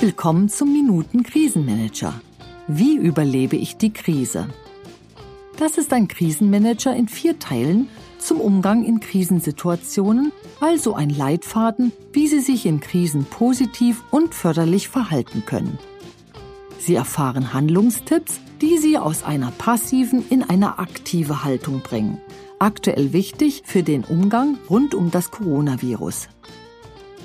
Willkommen zum Minuten Krisenmanager. Wie überlebe ich die Krise? Das ist ein Krisenmanager in vier Teilen zum Umgang in Krisensituationen, also ein Leitfaden, wie Sie sich in Krisen positiv und förderlich verhalten können. Sie erfahren Handlungstipps, die Sie aus einer passiven in eine aktive Haltung bringen. Aktuell wichtig für den Umgang rund um das Coronavirus.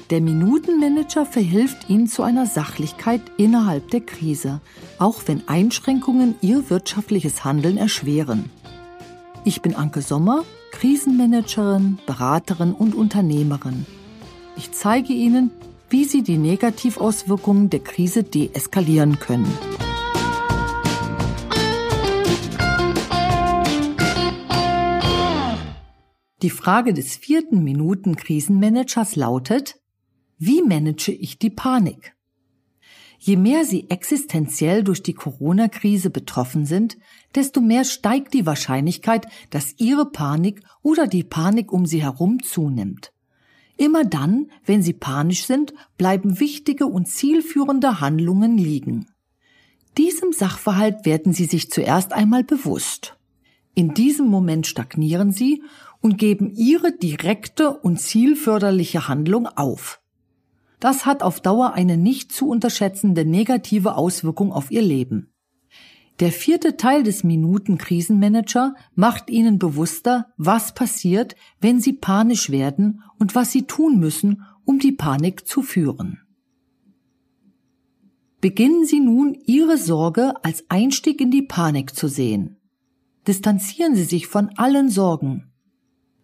Der Minutenmanager verhilft Ihnen zu einer Sachlichkeit innerhalb der Krise, auch wenn Einschränkungen Ihr wirtschaftliches Handeln erschweren. Ich bin Anke Sommer, Krisenmanagerin, Beraterin und Unternehmerin. Ich zeige Ihnen, wie Sie die Negativauswirkungen der Krise deeskalieren können. Die Frage des vierten Minuten Krisenmanagers lautet, wie manage ich die Panik? Je mehr Sie existenziell durch die Corona-Krise betroffen sind, desto mehr steigt die Wahrscheinlichkeit, dass Ihre Panik oder die Panik um Sie herum zunimmt. Immer dann, wenn Sie panisch sind, bleiben wichtige und zielführende Handlungen liegen. Diesem Sachverhalt werden Sie sich zuerst einmal bewusst. In diesem Moment stagnieren Sie und geben Ihre direkte und zielförderliche Handlung auf. Das hat auf Dauer eine nicht zu unterschätzende negative Auswirkung auf Ihr Leben. Der vierte Teil des Minuten Krisenmanager macht Ihnen bewusster, was passiert, wenn Sie panisch werden und was Sie tun müssen, um die Panik zu führen. Beginnen Sie nun Ihre Sorge als Einstieg in die Panik zu sehen. Distanzieren Sie sich von allen Sorgen.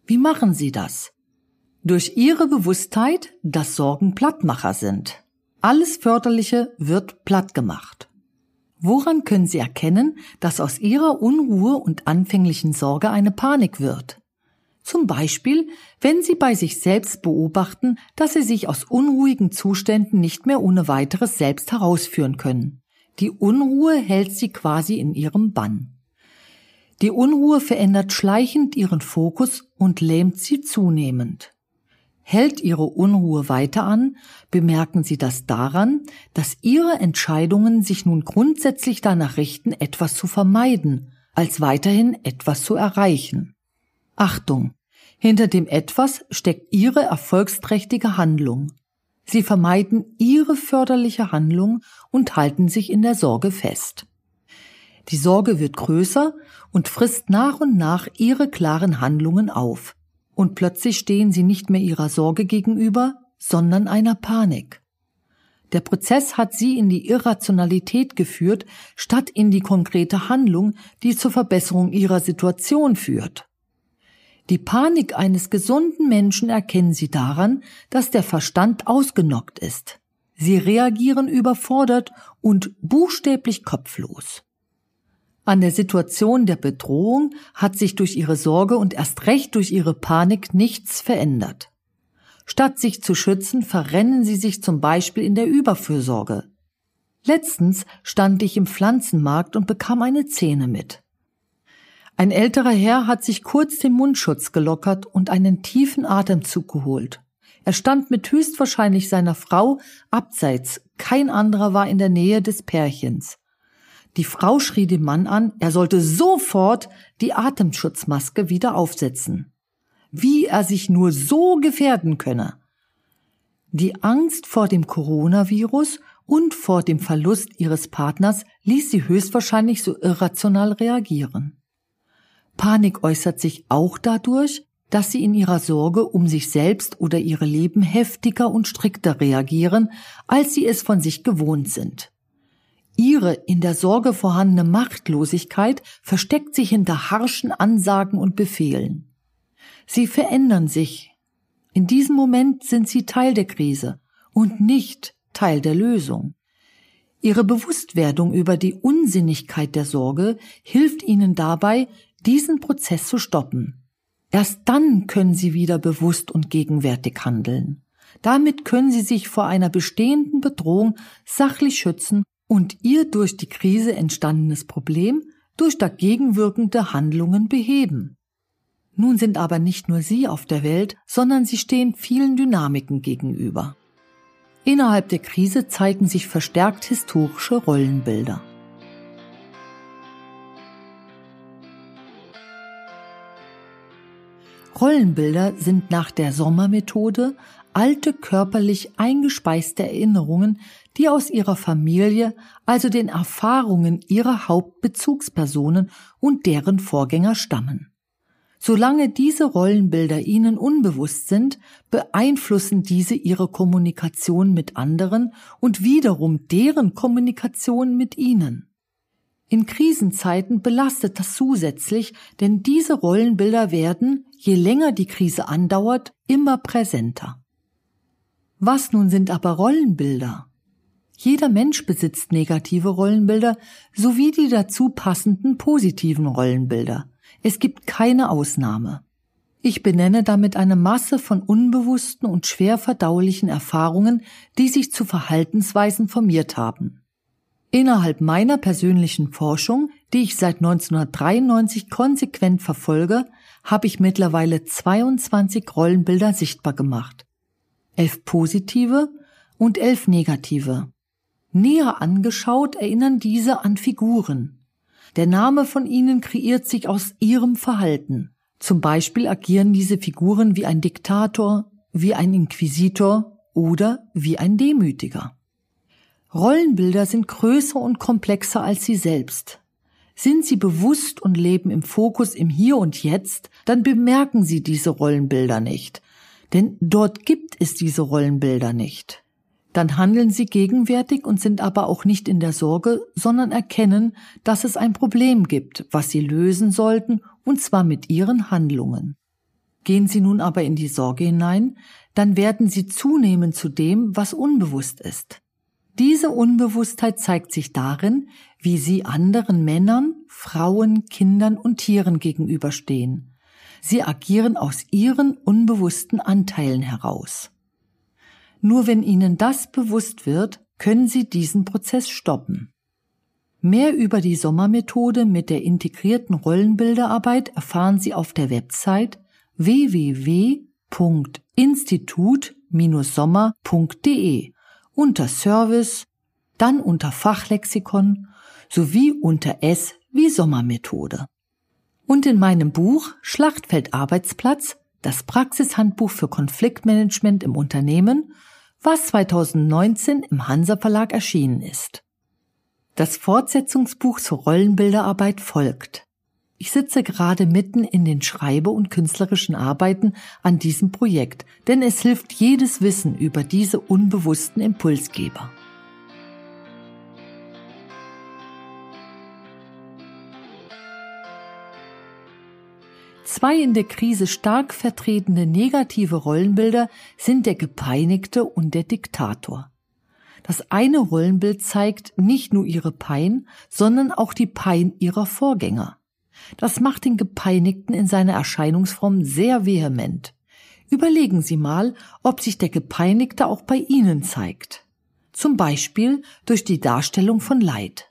Wie machen Sie das? Durch ihre Bewusstheit, dass Sorgen Plattmacher sind. Alles Förderliche wird platt gemacht. Woran können Sie erkennen, dass aus Ihrer Unruhe und anfänglichen Sorge eine Panik wird? Zum Beispiel, wenn Sie bei sich selbst beobachten, dass Sie sich aus unruhigen Zuständen nicht mehr ohne weiteres selbst herausführen können. Die Unruhe hält Sie quasi in Ihrem Bann. Die Unruhe verändert schleichend Ihren Fokus und lähmt Sie zunehmend. Hält Ihre Unruhe weiter an, bemerken Sie das daran, dass Ihre Entscheidungen sich nun grundsätzlich danach richten, etwas zu vermeiden, als weiterhin etwas zu erreichen. Achtung! Hinter dem etwas steckt Ihre erfolgsträchtige Handlung. Sie vermeiden Ihre förderliche Handlung und halten sich in der Sorge fest. Die Sorge wird größer und frisst nach und nach Ihre klaren Handlungen auf und plötzlich stehen sie nicht mehr ihrer Sorge gegenüber, sondern einer Panik. Der Prozess hat sie in die Irrationalität geführt, statt in die konkrete Handlung, die zur Verbesserung ihrer Situation führt. Die Panik eines gesunden Menschen erkennen sie daran, dass der Verstand ausgenockt ist. Sie reagieren überfordert und buchstäblich kopflos. An der Situation der Bedrohung hat sich durch ihre Sorge und erst recht durch ihre Panik nichts verändert. Statt sich zu schützen, verrennen sie sich zum Beispiel in der Überfürsorge. Letztens stand ich im Pflanzenmarkt und bekam eine Szene mit. Ein älterer Herr hat sich kurz den Mundschutz gelockert und einen tiefen Atemzug geholt. Er stand mit höchstwahrscheinlich seiner Frau abseits, kein anderer war in der Nähe des Pärchens. Die Frau schrie den Mann an, er sollte sofort die Atemschutzmaske wieder aufsetzen. Wie er sich nur so gefährden könne. Die Angst vor dem Coronavirus und vor dem Verlust ihres Partners ließ sie höchstwahrscheinlich so irrational reagieren. Panik äußert sich auch dadurch, dass sie in ihrer Sorge um sich selbst oder ihre Leben heftiger und strikter reagieren, als sie es von sich gewohnt sind. Ihre in der Sorge vorhandene Machtlosigkeit versteckt sich hinter harschen Ansagen und Befehlen. Sie verändern sich. In diesem Moment sind sie Teil der Krise und nicht Teil der Lösung. Ihre Bewusstwerdung über die Unsinnigkeit der Sorge hilft Ihnen dabei, diesen Prozess zu stoppen. Erst dann können Sie wieder bewusst und gegenwärtig handeln. Damit können Sie sich vor einer bestehenden Bedrohung sachlich schützen und ihr durch die Krise entstandenes Problem durch dagegenwirkende Handlungen beheben. Nun sind aber nicht nur sie auf der Welt, sondern sie stehen vielen Dynamiken gegenüber. Innerhalb der Krise zeigen sich verstärkt historische Rollenbilder. Rollenbilder sind nach der Sommermethode alte körperlich eingespeiste Erinnerungen, die aus ihrer Familie, also den Erfahrungen ihrer Hauptbezugspersonen und deren Vorgänger stammen. Solange diese Rollenbilder ihnen unbewusst sind, beeinflussen diese ihre Kommunikation mit anderen und wiederum deren Kommunikation mit ihnen. In Krisenzeiten belastet das zusätzlich, denn diese Rollenbilder werden, je länger die Krise andauert, immer präsenter. Was nun sind aber Rollenbilder? Jeder Mensch besitzt negative Rollenbilder sowie die dazu passenden positiven Rollenbilder. Es gibt keine Ausnahme. Ich benenne damit eine Masse von unbewussten und schwer verdaulichen Erfahrungen, die sich zu Verhaltensweisen formiert haben. Innerhalb meiner persönlichen Forschung, die ich seit 1993 konsequent verfolge, habe ich mittlerweile 22 Rollenbilder sichtbar gemacht. Elf positive und elf negative. Näher angeschaut erinnern diese an Figuren. Der Name von ihnen kreiert sich aus ihrem Verhalten. Zum Beispiel agieren diese Figuren wie ein Diktator, wie ein Inquisitor oder wie ein Demütiger. Rollenbilder sind größer und komplexer als sie selbst. Sind sie bewusst und leben im Fokus im Hier und Jetzt, dann bemerken sie diese Rollenbilder nicht. Denn dort gibt es diese Rollenbilder nicht. Dann handeln sie gegenwärtig und sind aber auch nicht in der Sorge, sondern erkennen, dass es ein Problem gibt, was sie lösen sollten, und zwar mit ihren Handlungen. Gehen sie nun aber in die Sorge hinein, dann werden sie zunehmend zu dem, was unbewusst ist. Diese Unbewusstheit zeigt sich darin, wie sie anderen Männern, Frauen, Kindern und Tieren gegenüberstehen. Sie agieren aus ihren unbewussten Anteilen heraus. Nur wenn ihnen das bewusst wird, können sie diesen Prozess stoppen. Mehr über die Sommermethode mit der integrierten Rollenbilderarbeit erfahren Sie auf der Website www.institut-sommer.de unter Service, dann unter Fachlexikon sowie unter S wie Sommermethode. Und in meinem Buch Schlachtfeld Arbeitsplatz, das Praxishandbuch für Konfliktmanagement im Unternehmen, was 2019 im Hansa Verlag erschienen ist. Das Fortsetzungsbuch zur Rollenbilderarbeit folgt. Ich sitze gerade mitten in den Schreibe- und künstlerischen Arbeiten an diesem Projekt, denn es hilft jedes Wissen über diese unbewussten Impulsgeber. Zwei in der Krise stark vertretene negative Rollenbilder sind der Gepeinigte und der Diktator. Das eine Rollenbild zeigt nicht nur ihre Pein, sondern auch die Pein ihrer Vorgänger. Das macht den Gepeinigten in seiner Erscheinungsform sehr vehement. Überlegen Sie mal, ob sich der Gepeinigte auch bei Ihnen zeigt. Zum Beispiel durch die Darstellung von Leid.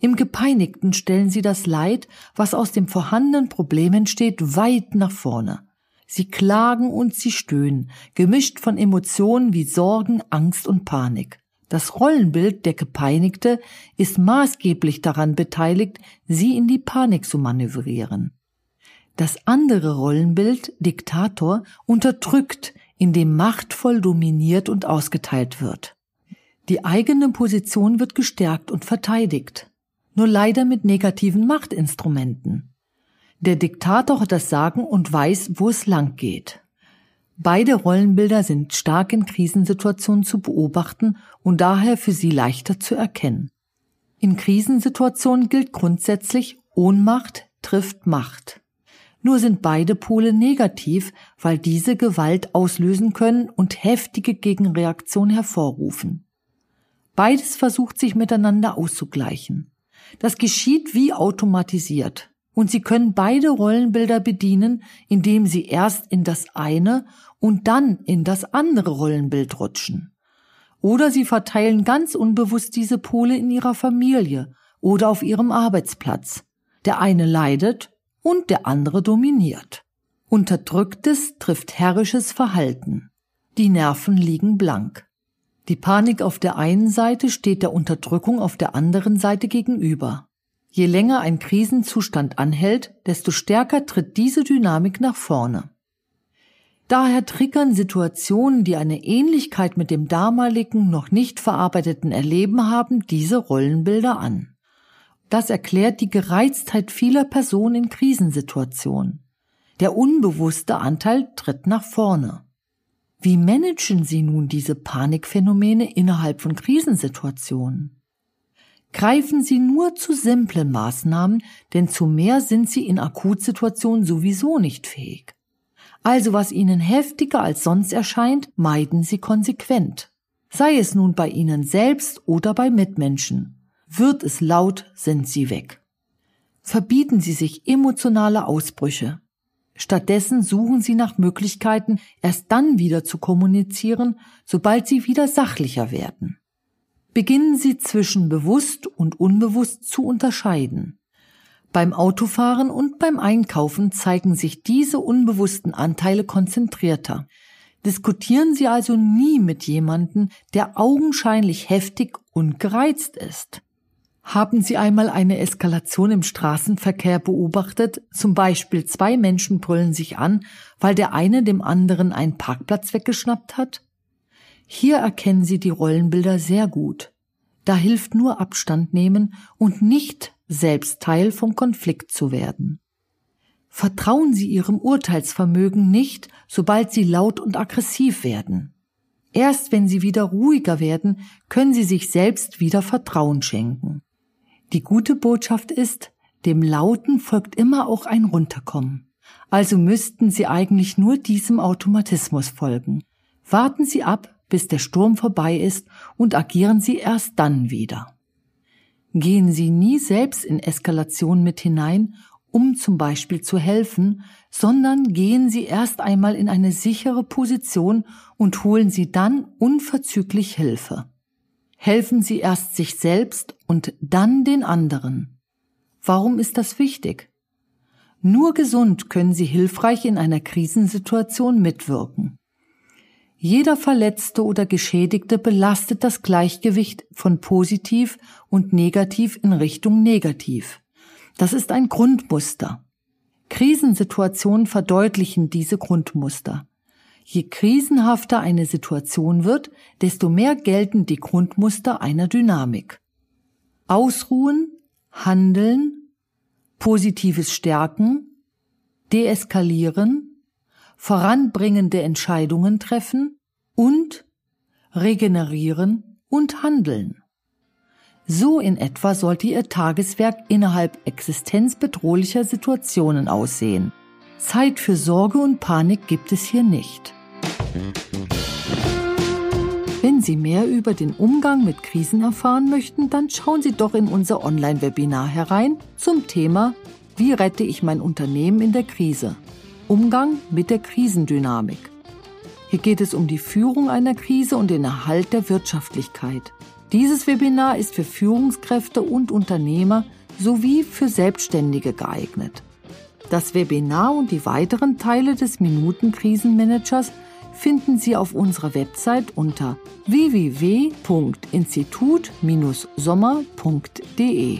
Im Gepeinigten stellen Sie das Leid, was aus dem vorhandenen Problem entsteht, weit nach vorne. Sie klagen und sie stöhnen, gemischt von Emotionen wie Sorgen, Angst und Panik. Das Rollenbild der Gepeinigte ist maßgeblich daran beteiligt, sie in die Panik zu manövrieren. Das andere Rollenbild, Diktator, unterdrückt, indem machtvoll dominiert und ausgeteilt wird. Die eigene Position wird gestärkt und verteidigt, nur leider mit negativen Machtinstrumenten. Der Diktator hat das Sagen und weiß, wo es lang geht. Beide Rollenbilder sind stark in Krisensituationen zu beobachten und daher für sie leichter zu erkennen. In Krisensituationen gilt grundsätzlich Ohnmacht trifft Macht. Nur sind beide Pole negativ, weil diese Gewalt auslösen können und heftige Gegenreaktionen hervorrufen. Beides versucht sich miteinander auszugleichen. Das geschieht wie automatisiert. Und sie können beide Rollenbilder bedienen, indem sie erst in das eine und dann in das andere Rollenbild rutschen. Oder sie verteilen ganz unbewusst diese Pole in ihrer Familie oder auf ihrem Arbeitsplatz. Der eine leidet und der andere dominiert. Unterdrücktes trifft herrisches Verhalten. Die Nerven liegen blank. Die Panik auf der einen Seite steht der Unterdrückung auf der anderen Seite gegenüber. Je länger ein Krisenzustand anhält, desto stärker tritt diese Dynamik nach vorne. Daher triggern Situationen, die eine Ähnlichkeit mit dem damaligen noch nicht verarbeiteten Erleben haben, diese Rollenbilder an. Das erklärt die Gereiztheit vieler Personen in Krisensituationen. Der unbewusste Anteil tritt nach vorne. Wie managen Sie nun diese Panikphänomene innerhalb von Krisensituationen? Greifen Sie nur zu simplen Maßnahmen, denn zu mehr sind Sie in Akutsituationen sowieso nicht fähig. Also was Ihnen heftiger als sonst erscheint, meiden Sie konsequent. Sei es nun bei Ihnen selbst oder bei Mitmenschen. Wird es laut, sind Sie weg. Verbieten Sie sich emotionale Ausbrüche. Stattdessen suchen Sie nach Möglichkeiten, erst dann wieder zu kommunizieren, sobald Sie wieder sachlicher werden. Beginnen Sie zwischen bewusst und unbewusst zu unterscheiden. Beim Autofahren und beim Einkaufen zeigen sich diese unbewussten Anteile konzentrierter. Diskutieren Sie also nie mit jemandem, der augenscheinlich heftig und gereizt ist. Haben Sie einmal eine Eskalation im Straßenverkehr beobachtet? Zum Beispiel zwei Menschen brüllen sich an, weil der eine dem anderen einen Parkplatz weggeschnappt hat? Hier erkennen Sie die Rollenbilder sehr gut. Da hilft nur Abstand nehmen und nicht selbst Teil vom Konflikt zu werden. Vertrauen Sie Ihrem Urteilsvermögen nicht, sobald Sie laut und aggressiv werden. Erst wenn Sie wieder ruhiger werden, können Sie sich selbst wieder Vertrauen schenken. Die gute Botschaft ist, dem Lauten folgt immer auch ein Runterkommen. Also müssten Sie eigentlich nur diesem Automatismus folgen. Warten Sie ab, bis der Sturm vorbei ist und agieren Sie erst dann wieder. Gehen Sie nie selbst in Eskalation mit hinein, um zum Beispiel zu helfen, sondern gehen Sie erst einmal in eine sichere Position und holen Sie dann unverzüglich Hilfe. Helfen Sie erst sich selbst und dann den anderen. Warum ist das wichtig? Nur gesund können Sie hilfreich in einer Krisensituation mitwirken. Jeder Verletzte oder Geschädigte belastet das Gleichgewicht von positiv und negativ in Richtung negativ. Das ist ein Grundmuster. Krisensituationen verdeutlichen diese Grundmuster. Je krisenhafter eine Situation wird, desto mehr gelten die Grundmuster einer Dynamik. Ausruhen, handeln, positives Stärken, deeskalieren, voranbringende Entscheidungen treffen und regenerieren und handeln. So in etwa sollte Ihr Tageswerk innerhalb existenzbedrohlicher Situationen aussehen. Zeit für Sorge und Panik gibt es hier nicht. Wenn Sie mehr über den Umgang mit Krisen erfahren möchten, dann schauen Sie doch in unser Online-Webinar herein zum Thema Wie rette ich mein Unternehmen in der Krise? Umgang mit der Krisendynamik. Hier geht es um die Führung einer Krise und den Erhalt der Wirtschaftlichkeit. Dieses Webinar ist für Führungskräfte und Unternehmer sowie für Selbstständige geeignet. Das Webinar und die weiteren Teile des Minutenkrisenmanagers finden Sie auf unserer Website unter www.institut-sommer.de.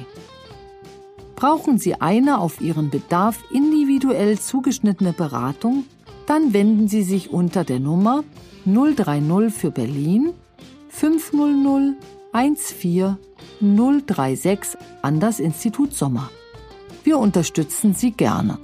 Brauchen Sie eine auf Ihren Bedarf individuell zugeschnittene Beratung? Dann wenden Sie sich unter der Nummer 030 für Berlin 500 14 036 an das Institut Sommer. Wir unterstützen Sie gerne.